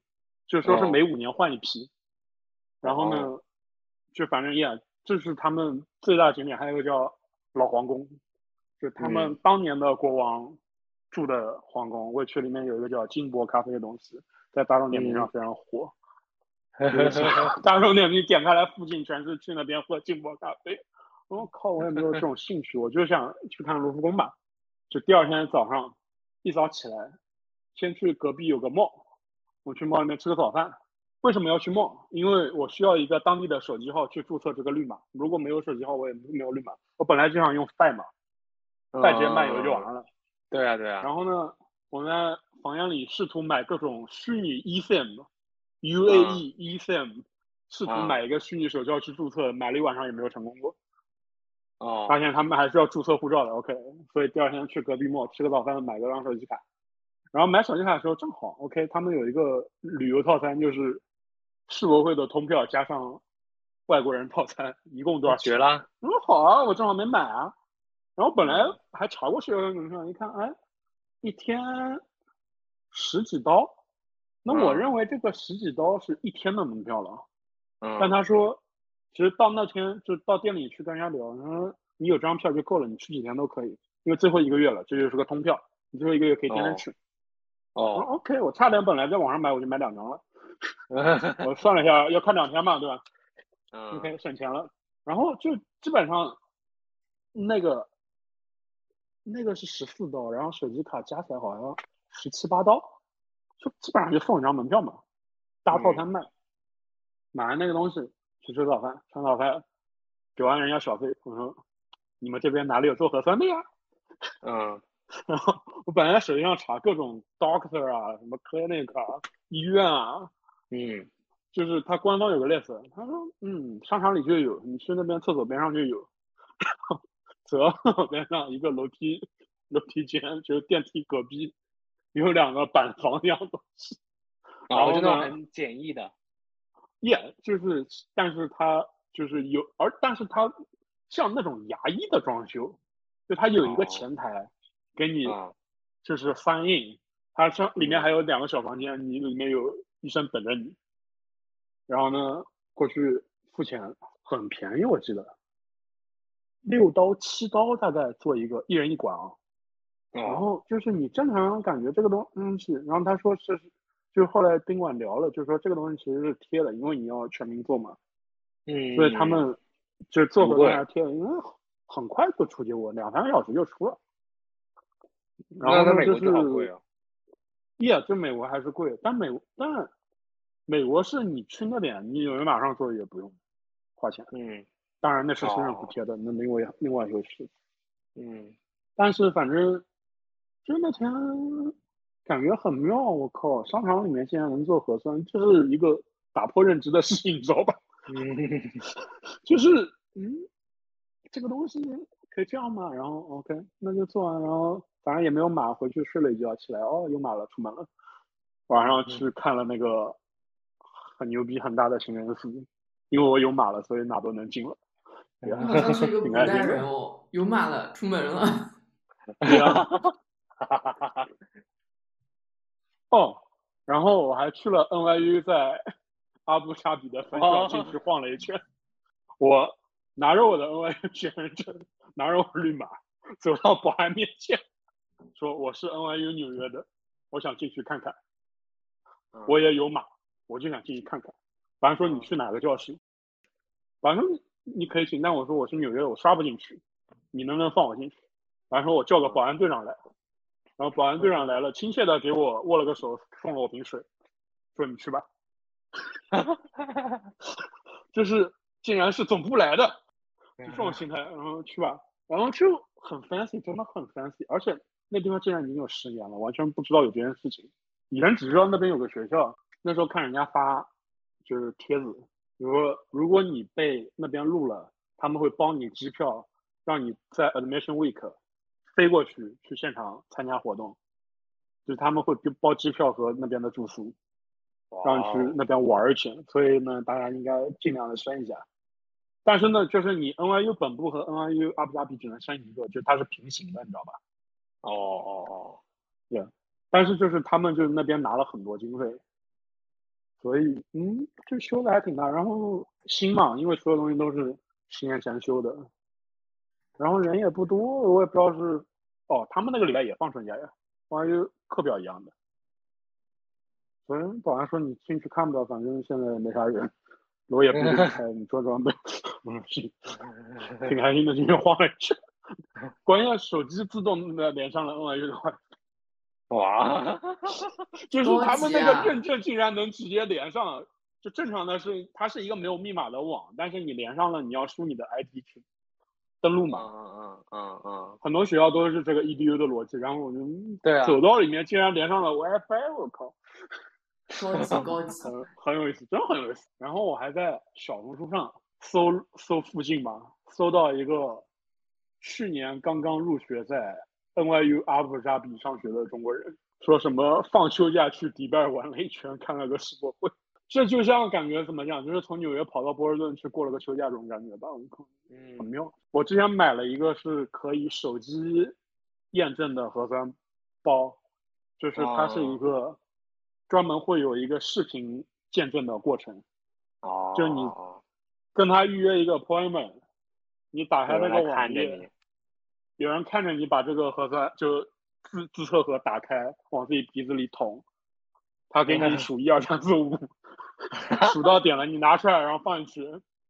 Speaker 3: 就说是每五年换一批。然后呢，就反正也这是他们最大景点，还有一个叫老皇宫。就他们当年的国王住的皇宫，我去里面有一个叫金箔咖啡的东西，在大众点评上非常火。大众点评点开来，附近全是去那边喝金箔咖啡。我靠，我也没有这种兴趣，我就想去看卢浮宫吧。就第二天早上一早起来，先去隔壁有个 mall，我去 mall 里面吃个早饭。为什么要去 mall？因为我需要一个当地的手机号去注册这个绿码。如果没有手机号，我也没有绿码。我本来就想用 i 码。快捷漫游就完了，
Speaker 2: 对啊对啊。
Speaker 3: 然后呢，我在房间里试图买各种虚拟 eSIM，UAE eSIM，试图买一个虚拟手机号去注册，买了一晚上也没有成功过。
Speaker 2: 哦。
Speaker 3: 发现他们还是要注册护照的，OK。所以第二天去隔壁 mall 吃个早饭，买个张手机卡。然后买手机卡的时候正好，OK，他们有一个旅游套餐，就是世博会的通票加上外国人套餐，一共多少？
Speaker 2: 绝了。
Speaker 3: 嗯，好啊，我正好没买啊。然后本来还查过世博会，门票，一看，哎，一天十几刀，那我认为这个十几刀是一天的门票了。
Speaker 2: 嗯。
Speaker 3: 但他说，其实到那天就到店里去跟人家聊，他说你有张票就够了，你去几天都可以，因为最后一个月了，这就是个通票，你最后一个月可以天天去。
Speaker 2: 哦。
Speaker 3: OK，我差点本来在网上买，我就买两张了。我算了一下，要看两天嘛，对吧？
Speaker 2: 嗯。
Speaker 3: OK，省钱了。然后就基本上那个。那个是十四刀，然后手机卡加起来好像十七八刀，就基本上就送一张门票嘛，大套餐卖。买完那个东西去吃早饭，吃早饭给完人家小费，我说你们这边哪里有做核酸的呀？
Speaker 2: 嗯，
Speaker 3: 然后我本来在手机上查各种 doctor 啊，什么 clinic 啊，医院啊，
Speaker 2: 嗯，
Speaker 3: 就是他官方有个 list，他说嗯，商场里就有，你去那边厕所边上就有。侧边上一个楼梯，楼梯间就是电梯隔壁，有两个板房一样的东西，然
Speaker 2: 哦，
Speaker 3: 后
Speaker 2: 就那种很简易的，
Speaker 3: 耶，就是，但是它就是有，而但是它像那种牙医的装修，就它有一个
Speaker 2: 哦
Speaker 3: 前台给你
Speaker 2: 啊。
Speaker 3: 就是翻译，它上里面
Speaker 2: 嗯。
Speaker 3: 还有两个小房间，你里面有医生等着你。然后呢，过去付钱很便宜，我记得。六刀七刀大概做一个一人一管啊。然
Speaker 2: 哦，
Speaker 3: 后就是你正常感觉这个东东西，然后他说是，就是后来宾馆聊了，就是说这个东西其实是贴的，因为你要全民做嘛，
Speaker 2: 嗯，
Speaker 3: 所以他们就做核
Speaker 2: 不贵。
Speaker 3: 酸还贴了，因为很快就出结果，两三个小时就出了。然后呢，就是，
Speaker 2: 哦，
Speaker 3: 耶，就美国还是贵，但美但美国是你去那边，你有人马上做也不用花钱，
Speaker 2: 嗯
Speaker 3: 当然那是新政府
Speaker 2: 哦
Speaker 3: 贴的，那另外另外一回事。
Speaker 2: 嗯，
Speaker 3: 但是反正就那天感觉很妙，我靠！商场里面竟然能做核酸，这是一个打破认知的事情，你知道吧？
Speaker 2: 嗯，
Speaker 3: 就是嗯，这个东西可以这样吗？然后 OK，那就做完，然后反正也没有码，回去睡了一觉，起来哦有码了，出门了。晚上去看了那个很牛逼很大的情人寺，因为我有码了，所以哪都能进了。
Speaker 1: 你好像是一个 古代人哦，有马了，出门了。
Speaker 3: 对啊。哦，然后我还去了 NYU 在阿布扎比的分校进去晃了一圈。我拿着我的 NYU 学生证，拿着我绿码，走到保安面前，说我是 NYU 纽约的，我想进去看看。我也有码，我就想进去看看。保安说你去哪个教室？保安说你可以进，但我说我是纽约的，我刷不进去，你能不能放我进去？保安说我叫个保安队长来。然后保安队长来了，亲切的给我握了个手，送了我瓶水，说你去吧。就是竟然是总部来的，就这种心态，然后去吧，然后就很 fancy，真的很 fancy，而且那地方竟然已经有十年了，完全不知道有这件事情。以前只知道那边有个学校，那时候看人家发就是帖子，比如说如果你被那边录了，他们会包你机票，让你在 admission week 飞过去去现场参加活动，就是他们会包机票和那边的住宿，让你去那边玩儿去。所以呢，大家应该尽量的申一下。但是呢，就是你 NYU 本部和 NYU 阿布扎比只能申一个，就是它是平行的，你知道吧？
Speaker 2: 哦哦哦，
Speaker 3: 对。但是就是他们就是那边拿了很多经费，所以嗯，就修的还挺大。然后新嘛，因为所有东西都是十年前修的，然后人也不多，我也不知道是哦，他们那个礼拜也放春假呀，关于课表一样的。所以保安说你进去看吧，反正现在没啥人，楼也不给你开，你装装呗。嗯，挺挺开心的，进去晃了一圈。关键手机自动的连上了 NYU 的 WiFi。
Speaker 2: 哇，
Speaker 3: 就是
Speaker 1: 多
Speaker 3: 他们那个认证竟然能直接连上，就正常的是它是一个没有密码的网，但是你连上了，你要输你的 ID 去登录
Speaker 2: 嗯
Speaker 3: 嘛。
Speaker 2: 嗯嗯嗯嗯
Speaker 3: 很多学校都是这个 EDU 的逻辑，然后我就嗯
Speaker 2: 对啊
Speaker 3: 走到里面竟然连上了 WiFi，我靠，
Speaker 1: 高级高级，
Speaker 3: 很很有意思，真很有意思。然后我还在小红书上搜搜附近吧，搜到一个去年刚刚入学在 NYU 阿布扎比上学的中国人，说什么放休假去迪拜玩了一圈，看了个世博会。这就像感觉怎么讲，就是从纽约跑到波士顿去过了个休假这种感觉吧，我靠，很
Speaker 2: 嗯。
Speaker 3: 妙。我之前买了一个是可以手机验证的核酸包，就是它是一个专门会有一个视频见证的过程，
Speaker 2: 哦，
Speaker 3: 就你跟他预约一个 appointment，你打开那个网页有人看着你把这个核酸就自自测盒打开，往自己鼻子里捅，他给你数一二三四五，数到点了你拿出来，然后放进去，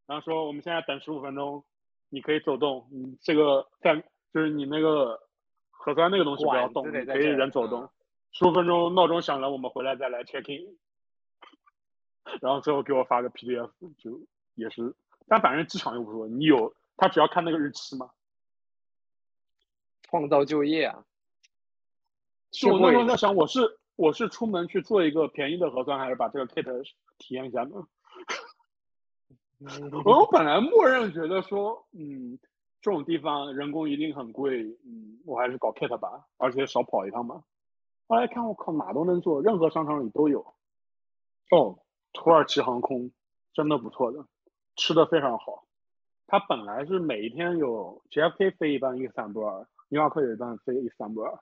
Speaker 3: 然后说我们现在等十五分钟，你可以走动，你这个在就是你那个核酸那个东西不要动，可以人走动
Speaker 2: 嗯，
Speaker 3: 十五分钟闹钟响了，我们回来再来 check in，然后最后给我发个 PDF，就也是，但反正机场又不说，你有他只要看那个日期嘛。
Speaker 2: 创造就业啊，
Speaker 3: 是我那时候在想，我是我是出门去做一个便宜的核酸，还是把这个 kit 体验一下呢？我本来默认觉得说，嗯，这种地方人工一定很贵，嗯，我还是搞 kit 吧，而且少跑一趟吧。后来看我靠哪都能做，任何商场里都有。哦，土耳其航空真的不错的，吃的非常好。它本来是每一天有 JFK 飞一班伊斯坦布尔，纽瓦克有一班飞伊斯坦布尔，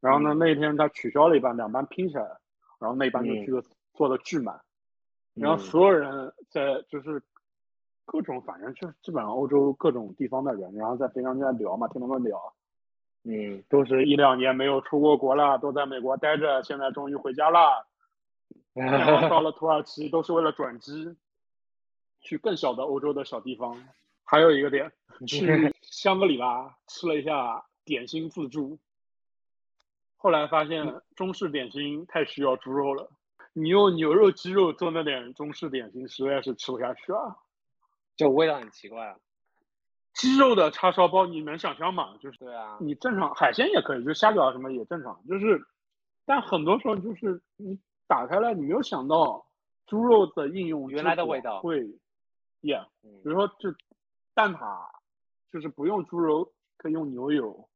Speaker 3: 然后呢那一天他取消了一班，两班拼起来，然后那一班就去了坐的巨满，然后所有人在就是各种反正就是基本上欧洲各种地方的人，然后在飞机上就在聊嘛，听他们聊，
Speaker 2: 嗯，
Speaker 3: 都是一两年没有出过国了，都在美国待着，现在终于回家了，然后到了土耳其都是为了转机，去更小的欧洲的小地方。还有一个点，去 香格里拉吃了一下点心自助，后来发现中式点心太需要猪肉了，你用牛肉、鸡肉做那点中式点心实在是吃不下去啊，
Speaker 2: 就味道很奇怪啊。
Speaker 3: 鸡肉的叉烧包你能想象吗？就是
Speaker 2: 对啊，
Speaker 3: 你正常海鲜也可以，就虾饺什么也正常，就是，但很多时候就是你打开来，你没有想到猪肉的应用
Speaker 2: 原来的味道
Speaker 3: 会，yeah，比如说就。蛋挞就是不用猪肉，可以用牛油，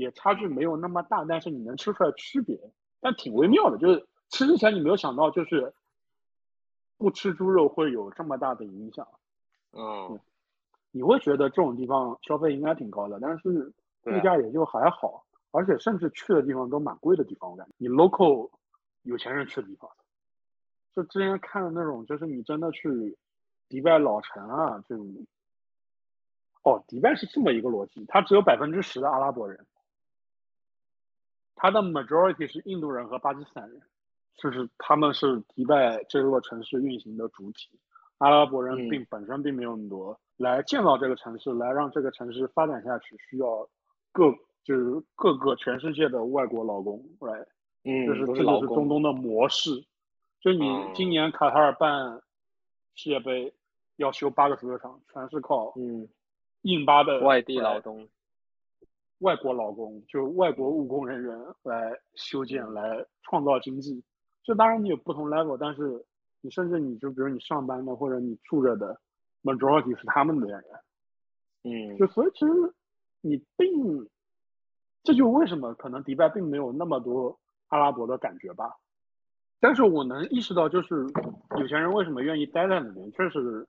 Speaker 3: 也差距没有那么大，但是你能吃出来区别，但挺微妙的。就是吃之前你没有想到，就是不吃猪肉会有这么大的影响。
Speaker 2: 嗯，
Speaker 3: 你会觉得这种地方消费应该挺高的，但是物价也就还好，而且甚至去的地方都蛮贵的地方。我感觉你 local 有钱人去的地方，就之前看的那种，就是你真的去迪拜老城啊这种。哦，迪拜是这么一个逻辑，它只有百分之十的阿拉伯人，它的 majority 是印度人和巴基斯坦人，就是他们是迪拜这座城市运行的主体，阿拉伯人并本身并没有那么多，来建造这个城市，来让这个城市发展下去，需要各就是各个全世界的外国劳工来，
Speaker 2: 嗯，
Speaker 3: 就是这
Speaker 2: 就
Speaker 3: 是中东的模式，就你今年卡塔尔办世界杯要修八个足球场，全是靠
Speaker 2: 嗯。
Speaker 3: 印巴的
Speaker 2: 外地劳动、
Speaker 3: 外国劳工，就外国务工人员来修建、来创造经济。这当然你有不同 level，但是你甚至你就比如你上班的或者你住着的 majority 是他们的人。
Speaker 2: 嗯，
Speaker 3: 就所以其实你并这就为什么可能迪拜并没有那么多阿拉伯的感觉吧。但是我能意识到，就是有钱人为什么愿意待在里面，确实。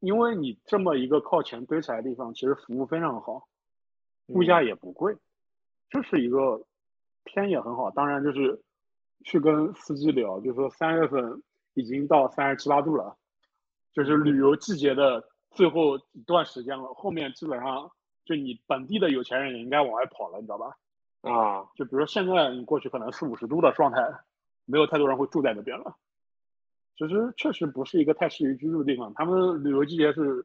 Speaker 3: 因为你这么一个靠前堆起来的地方，其实服务非常好，物价也不贵，就是一个天也很好。当然就是去跟司机聊，就说三月份已经到三十七八度了，就是旅游季节的最后一段时间了。后面基本上就你本地的有钱人也应该往外跑了，你知道吧？
Speaker 2: 啊，
Speaker 3: 就比如说现在你过去可能四五十度的状态，没有太多人会住在那边了。其实确实不是一个太适宜居住的地方。他们旅游季节是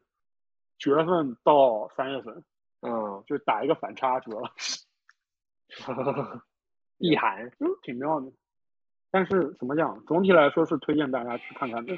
Speaker 3: 九月份到三月份，
Speaker 2: 嗯，
Speaker 3: 就打一个反差，主要是
Speaker 2: 意涵，
Speaker 3: 就挺妙的。但是怎么讲，总体来说是推荐大家去看看的。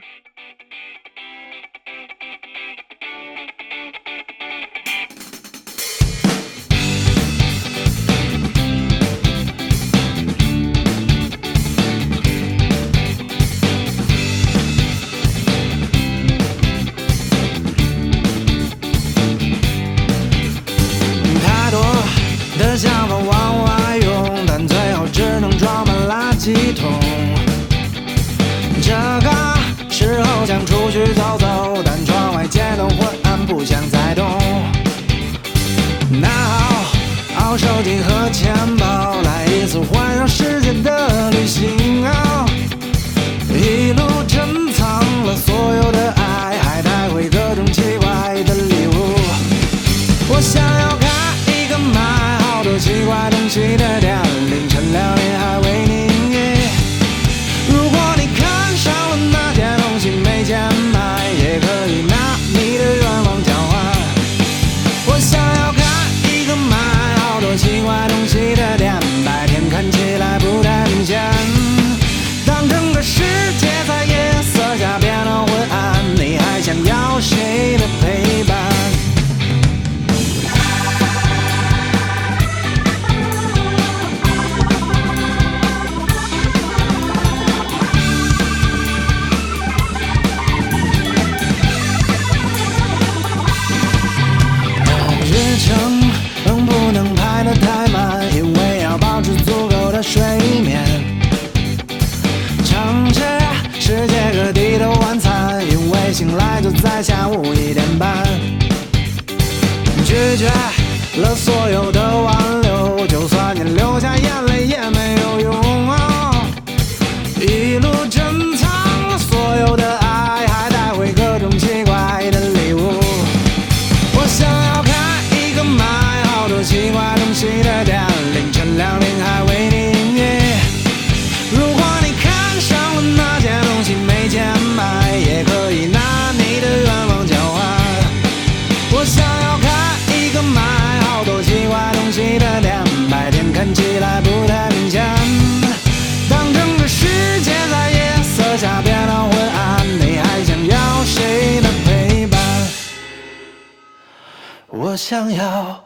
Speaker 4: 想要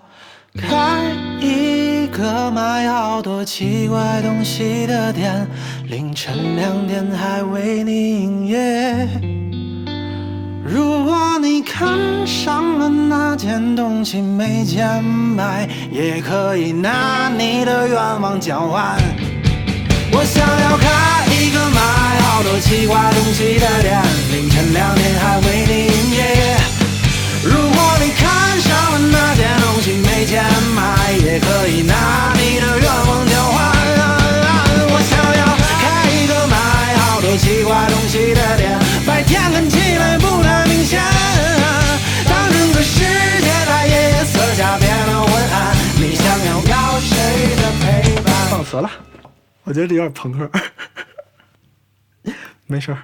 Speaker 4: 开一个卖好多奇怪东西的店，凌晨两点还为你营业。如果你看上了那件东西没钱买，也可以拿你的愿望交换。我想要开一个卖好多奇怪东西的店，凌晨两点还为你营业。如果你看上了那件东西没钱买，也可以拿你的愿望交换。我想要开一个卖好多奇怪东西的店，白天看起来不太明显。当整个世界在夜色下变得昏暗，你想要要谁的陪伴？放词了，我觉得这有点朋克。没事儿。